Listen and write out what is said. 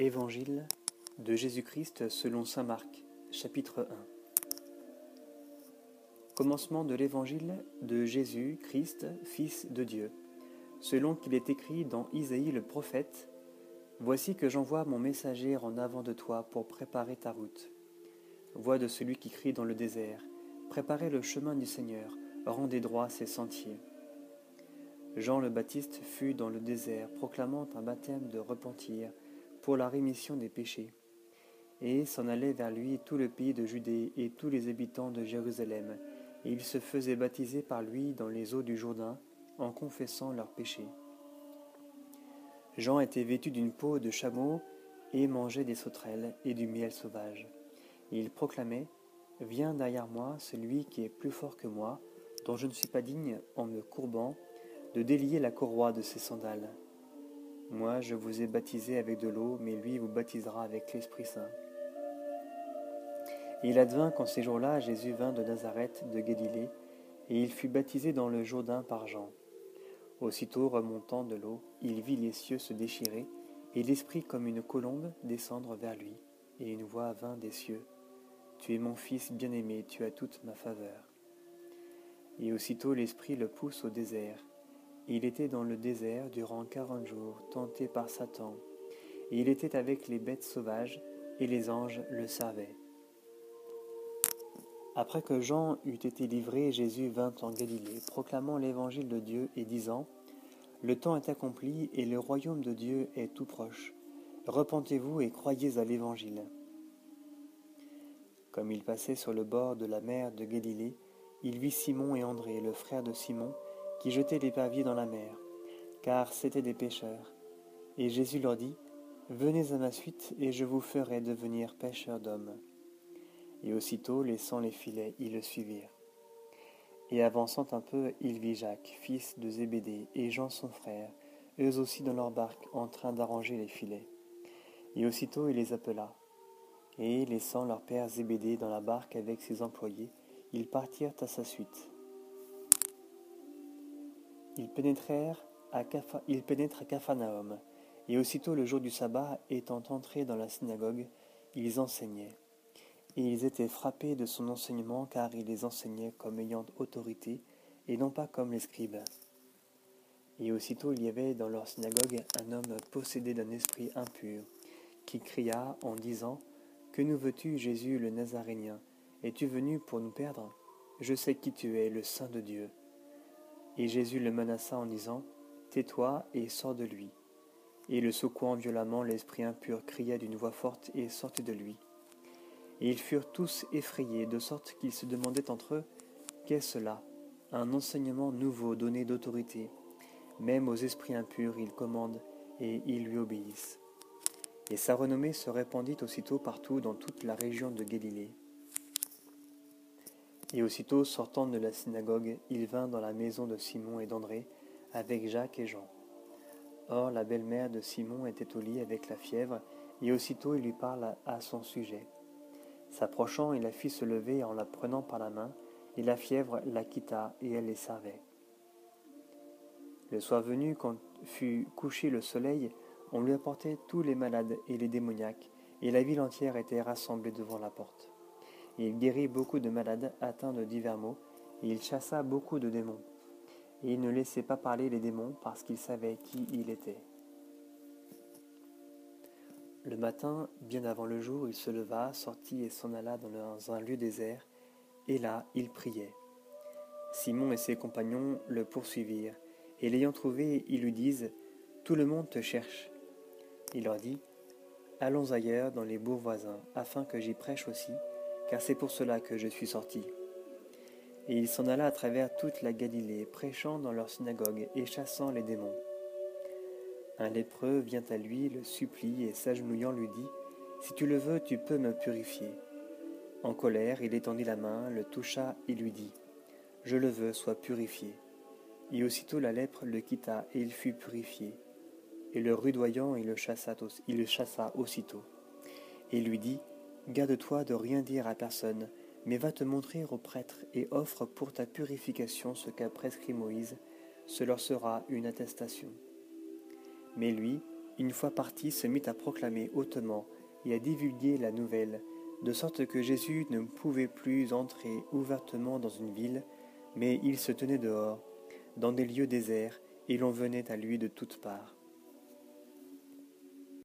Évangile de Jésus-Christ selon Saint Marc, chapitre 1 Commencement de l'Évangile de Jésus-Christ, Fils de Dieu, selon qu'il est écrit dans Isaïe le prophète, Voici que j'envoie mon messager en avant de toi pour préparer ta route. Voix de celui qui crie dans le désert, Préparez le chemin du Seigneur, rendez droit ses sentiers. Jean le Baptiste fut dans le désert, proclamant un baptême de repentir la rémission des péchés. Et s'en allait vers lui tout le pays de Judée et tous les habitants de Jérusalem, et ils se faisaient baptiser par lui dans les eaux du Jourdain, en confessant leurs péchés. Jean était vêtu d'une peau de chameau et mangeait des sauterelles et du miel sauvage. Et il proclamait Viens derrière moi celui qui est plus fort que moi, dont je ne suis pas digne, en me courbant, de délier la courroie de ses sandales. Moi, je vous ai baptisé avec de l'eau, mais lui vous baptisera avec l'Esprit Saint. il advint qu'en ces jours-là, Jésus vint de Nazareth de Galilée, et il fut baptisé dans le Jourdain par Jean. Aussitôt remontant de l'eau, il vit les cieux se déchirer, et l'Esprit comme une colombe descendre vers lui, et une voix vint des cieux. Tu es mon Fils bien-aimé, tu as toute ma faveur. Et aussitôt l'Esprit le pousse au désert, il était dans le désert durant quarante jours, tenté par Satan, et il était avec les bêtes sauvages, et les anges le servaient. Après que Jean eut été livré, Jésus vint en Galilée, proclamant l'évangile de Dieu et disant Le temps est accompli et le royaume de Dieu est tout proche. Repentez-vous et croyez à l'évangile. Comme il passait sur le bord de la mer de Galilée, il vit Simon et André, le frère de Simon, qui jetaient paviers dans la mer, car c'étaient des pêcheurs. Et Jésus leur dit, Venez à ma suite, et je vous ferai devenir pêcheurs d'hommes. Et aussitôt, laissant les filets, ils le suivirent. Et avançant un peu, il vit Jacques, fils de Zébédée, et Jean son frère, eux aussi dans leur barque, en train d'arranger les filets. Et aussitôt il les appela. Et, laissant leur père Zébédée dans la barque avec ses employés, ils partirent à sa suite. Ils pénétrèrent à, pénètrent à Capharnaüm, et aussitôt le jour du sabbat, étant entrés dans la synagogue, ils enseignaient. Et ils étaient frappés de son enseignement, car il les enseignait comme ayant autorité, et non pas comme les scribes. Et aussitôt il y avait dans leur synagogue un homme possédé d'un esprit impur, qui cria en disant Que nous veux-tu, Jésus le Nazarénien? Es-tu venu pour nous perdre? Je sais qui tu es, le Saint de Dieu. Et Jésus le menaça en disant, Tais-toi et sors de lui. Et le secouant violemment, l'esprit impur cria d'une voix forte et sortit de lui. Et ils furent tous effrayés, de sorte qu'ils se demandaient entre eux, Qu'est cela? Un enseignement nouveau donné d'autorité. Même aux esprits impurs il commande, et ils lui obéissent. Et sa renommée se répandit aussitôt partout dans toute la région de Galilée. Et aussitôt, sortant de la synagogue, il vint dans la maison de Simon et d'André, avec Jacques et Jean. Or, la belle-mère de Simon était au lit avec la fièvre, et aussitôt il lui parle à son sujet. S'approchant, il la fit se lever en la prenant par la main, et la fièvre la quitta, et elle les servait. Le soir venu, quand fut couché le soleil, on lui apportait tous les malades et les démoniaques, et la ville entière était rassemblée devant la porte il guérit beaucoup de malades atteints de divers maux, et il chassa beaucoup de démons. Et il ne laissait pas parler les démons parce qu'il savait qui il était. Le matin, bien avant le jour, il se leva, sortit et s'en alla dans un lieu désert, et là il priait. Simon et ses compagnons le poursuivirent, et l'ayant trouvé, ils lui disent Tout le monde te cherche. Il leur dit Allons ailleurs dans les bourgs voisins, afin que j'y prêche aussi, car c'est pour cela que je suis sorti. Et il s'en alla à travers toute la Galilée, prêchant dans leur synagogue et chassant les démons. Un lépreux vient à lui, le supplie et s'agenouillant lui dit Si tu le veux, tu peux me purifier. En colère, il étendit la main, le toucha et lui dit Je le veux, sois purifié. Et aussitôt la lèpre le quitta et il fut purifié. Et le rudoyant, il le chassa, il le chassa aussitôt. Et lui dit Garde-toi de rien dire à personne, mais va te montrer au prêtre et offre pour ta purification ce qu'a prescrit Moïse, ce leur sera une attestation. Mais lui, une fois parti, se mit à proclamer hautement et à divulguer la nouvelle, de sorte que Jésus ne pouvait plus entrer ouvertement dans une ville, mais il se tenait dehors, dans des lieux déserts, et l'on venait à lui de toutes parts.